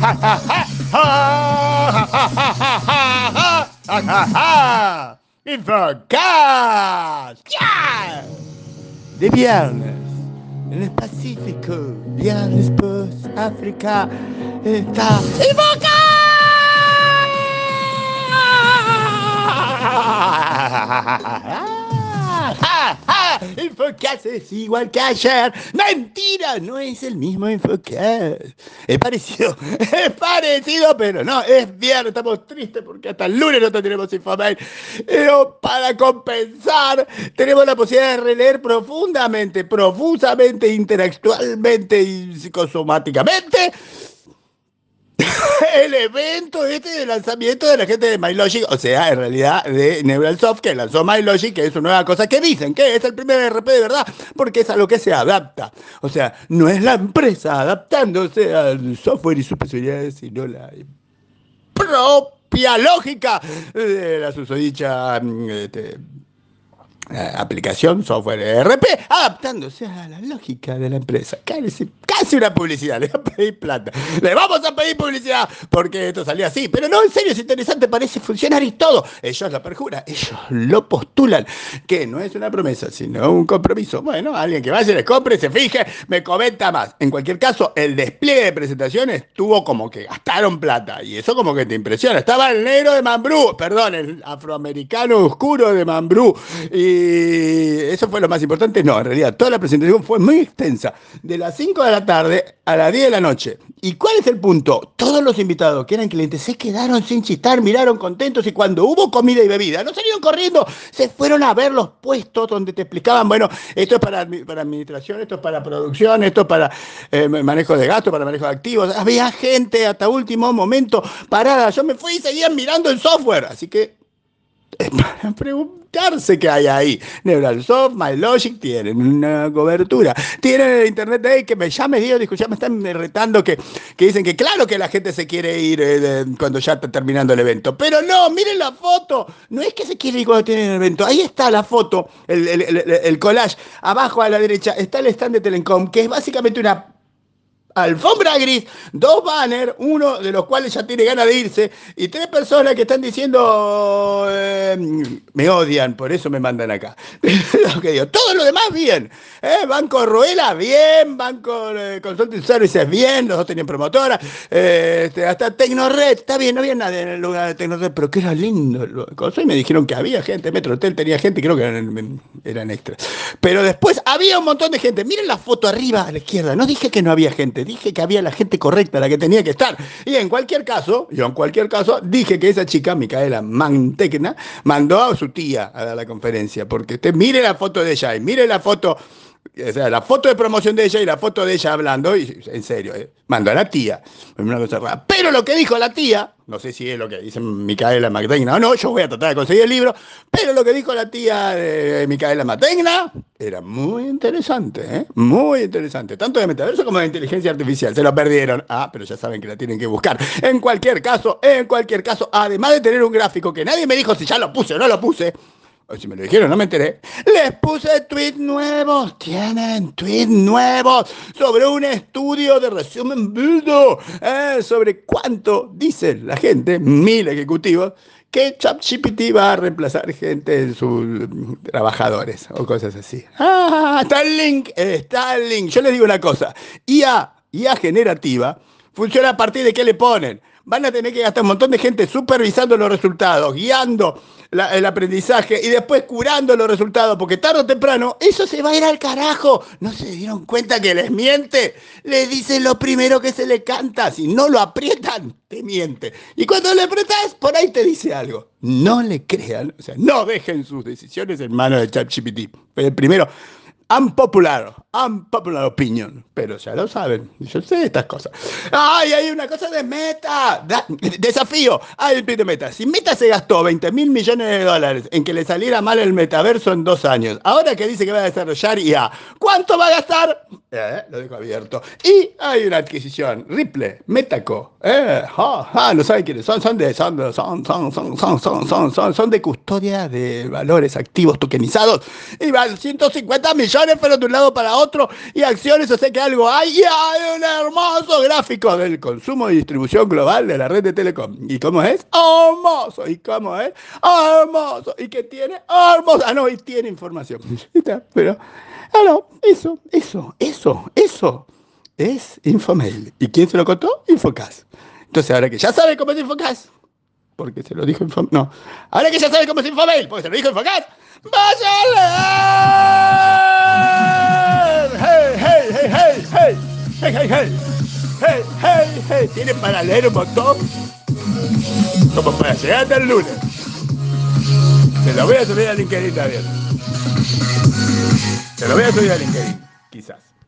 Invercast! Yeah! De viernes, en el Pacífico, viernes por África, está Invercast! Infocast es igual que ayer. Mentira, no es el mismo Infocast. Es parecido, es parecido, pero no, es viernes, estamos tristes porque hasta el lunes no tenemos Infomail. Pero para compensar, tenemos la posibilidad de releer profundamente, profusamente, intelectualmente y psicosomáticamente el evento este de lanzamiento de la gente de MyLogic, o sea, en realidad de Neuralsoft, que lanzó MyLogic, que es una nueva cosa que dicen que es el primer RP de verdad, porque es a lo que se adapta. O sea, no es la empresa adaptándose al software y sus posibilidades, sino la propia lógica de la susodicha este, aplicación, software ERP, adaptándose a la lógica de la empresa. Casi, una publicidad, le voy a pedir plata. Le vamos a pedir publicidad porque esto salía así. Pero no, en serio, es interesante, parece funcionar y todo. Ellos lo perjuran, ellos lo postulan, que no es una promesa, sino un compromiso. Bueno, alguien que vaya, les compre, se fije, me comenta más. En cualquier caso, el despliegue de presentaciones tuvo como que gastaron plata. Y eso como que te impresiona. Estaba el negro de Mambrú, perdón, el afroamericano oscuro de Mambrú. Y eso fue lo más importante. No, en realidad, toda la presentación fue muy extensa. De las 5 de la tarde a las 10 de la noche. ¿Y cuál es el punto? Todos los invitados que eran clientes se quedaron sin chistar, miraron contentos y cuando hubo comida y bebida, no salieron corriendo, se fueron a ver los puestos donde te explicaban, bueno, esto es para, para administración, esto es para producción, esto es para eh, manejo de gastos, para manejo de activos. Había gente hasta último momento parada. Yo me fui y seguían mirando el software. Así que para preguntarse qué hay ahí. Neuralsoft, MyLogic tienen una cobertura. Tienen el internet de ahí que me, ya me dio, ya me están retando que, que dicen que claro que la gente se quiere ir eh, cuando ya está terminando el evento. Pero no, miren la foto. No es que se quiere ir cuando tienen el evento. Ahí está la foto, el, el, el, el collage. Abajo a la derecha está el stand de Telecom, que es básicamente una alfombra gris, dos banners, uno de los cuales ya tiene ganas de irse, y tres personas que están diciendo, eh, me odian, por eso me mandan acá. lo que digo, todo lo demás bien. ¿eh? Banco Ruela, bien, Banco eh, Consulting Services, bien, los dos tenían promotora, eh, este, hasta Tecnored, está bien, no había nadie en el lugar de Tecnored, pero que era lindo. Y me dijeron que había gente, Metro Hotel tenía gente, creo que eran, eran extras. Pero después había un montón de gente. Miren la foto arriba a la izquierda, no dije que no había gente dije que había la gente correcta, la que tenía que estar. Y en cualquier caso, yo en cualquier caso, dije que esa chica, Micaela Mantecna, mandó a su tía a dar la conferencia, porque usted mire la foto de ella y mire la foto o sea, la foto de promoción de ella y la foto de ella hablando, y en serio, eh, mandó a la tía. Pero lo que dijo la tía, no sé si es lo que dice Micaela Magdegna o no, yo voy a tratar de conseguir el libro, pero lo que dijo la tía de Micaela Magdegna era muy interesante, ¿eh? muy interesante, tanto de metaverso como de inteligencia artificial. Se lo perdieron. Ah, pero ya saben que la tienen que buscar. En cualquier caso, en cualquier caso, además de tener un gráfico que nadie me dijo si ya lo puse o no lo puse, o si me lo dijeron, no me enteré. Les puse tweets nuevos. Tienen tweets nuevos sobre un estudio de resumen. Eh, sobre cuánto dicen la gente, mil ejecutivos, que ChatGPT va a reemplazar gente en sus trabajadores o cosas así. Ah, está el link, está el link. Yo les digo una cosa. IA, IA generativa, funciona a partir de qué le ponen. Van a tener que gastar un montón de gente supervisando los resultados, guiando el aprendizaje y después curando los resultados, porque tarde o temprano eso se va a ir al carajo. ¿No se dieron cuenta que les miente? Les dicen lo primero que se le canta. Si no lo aprietan, te miente. Y cuando le apretas, por ahí te dice algo. No le crean, o sea, no dejen sus decisiones en manos de ChatGPT. Primero, unpopular, unpopular opinion, pero ya lo saben, yo sé estas cosas. ¡Ay, hay una cosa de meta! Desafío al de meta. Si Meta se gastó 20 mil millones de dólares en que le saliera mal el metaverso en dos años, ahora que dice que va a desarrollar IA, ¿cuánto va a gastar? Eh, lo dejo abierto. Y hay una adquisición, Ripple, Metaco, eh, ja, ja, no saben quiénes son, son de, son, son, son, son, son, son, son, son, son de custodia de valores activos tokenizados. Y van 150 millones, pero de un lado para otro, y acciones, o sea que algo hay, y hay un hermoso gráfico del consumo y distribución global de la red de Telecom. ¿Y cómo es? Hermoso. ¿Y cómo es? Hermoso. ¿Y qué tiene? Hermoso. Ah, no, y tiene información. Pero, ah, no, eso, eso, eso, eso es Infomail. ¿Y quién se lo contó? Infocas. Entonces, ahora que ya sabe cómo es Infocas, porque se lo dijo Infomail. No, ahora que ya sabe cómo es Infomail, porque se lo dijo Infocas, ¡vaya a leer! ¡Hey, hey, hey, hey, hey! ¡Hey, hey, hey! ¡Hey, hey, hey! ¿Tiene para leer un montón? Como para llegar hasta el lunes. Se lo voy a subir a LinkedIn también. Se lo voy a subir a LinkedIn, quizás.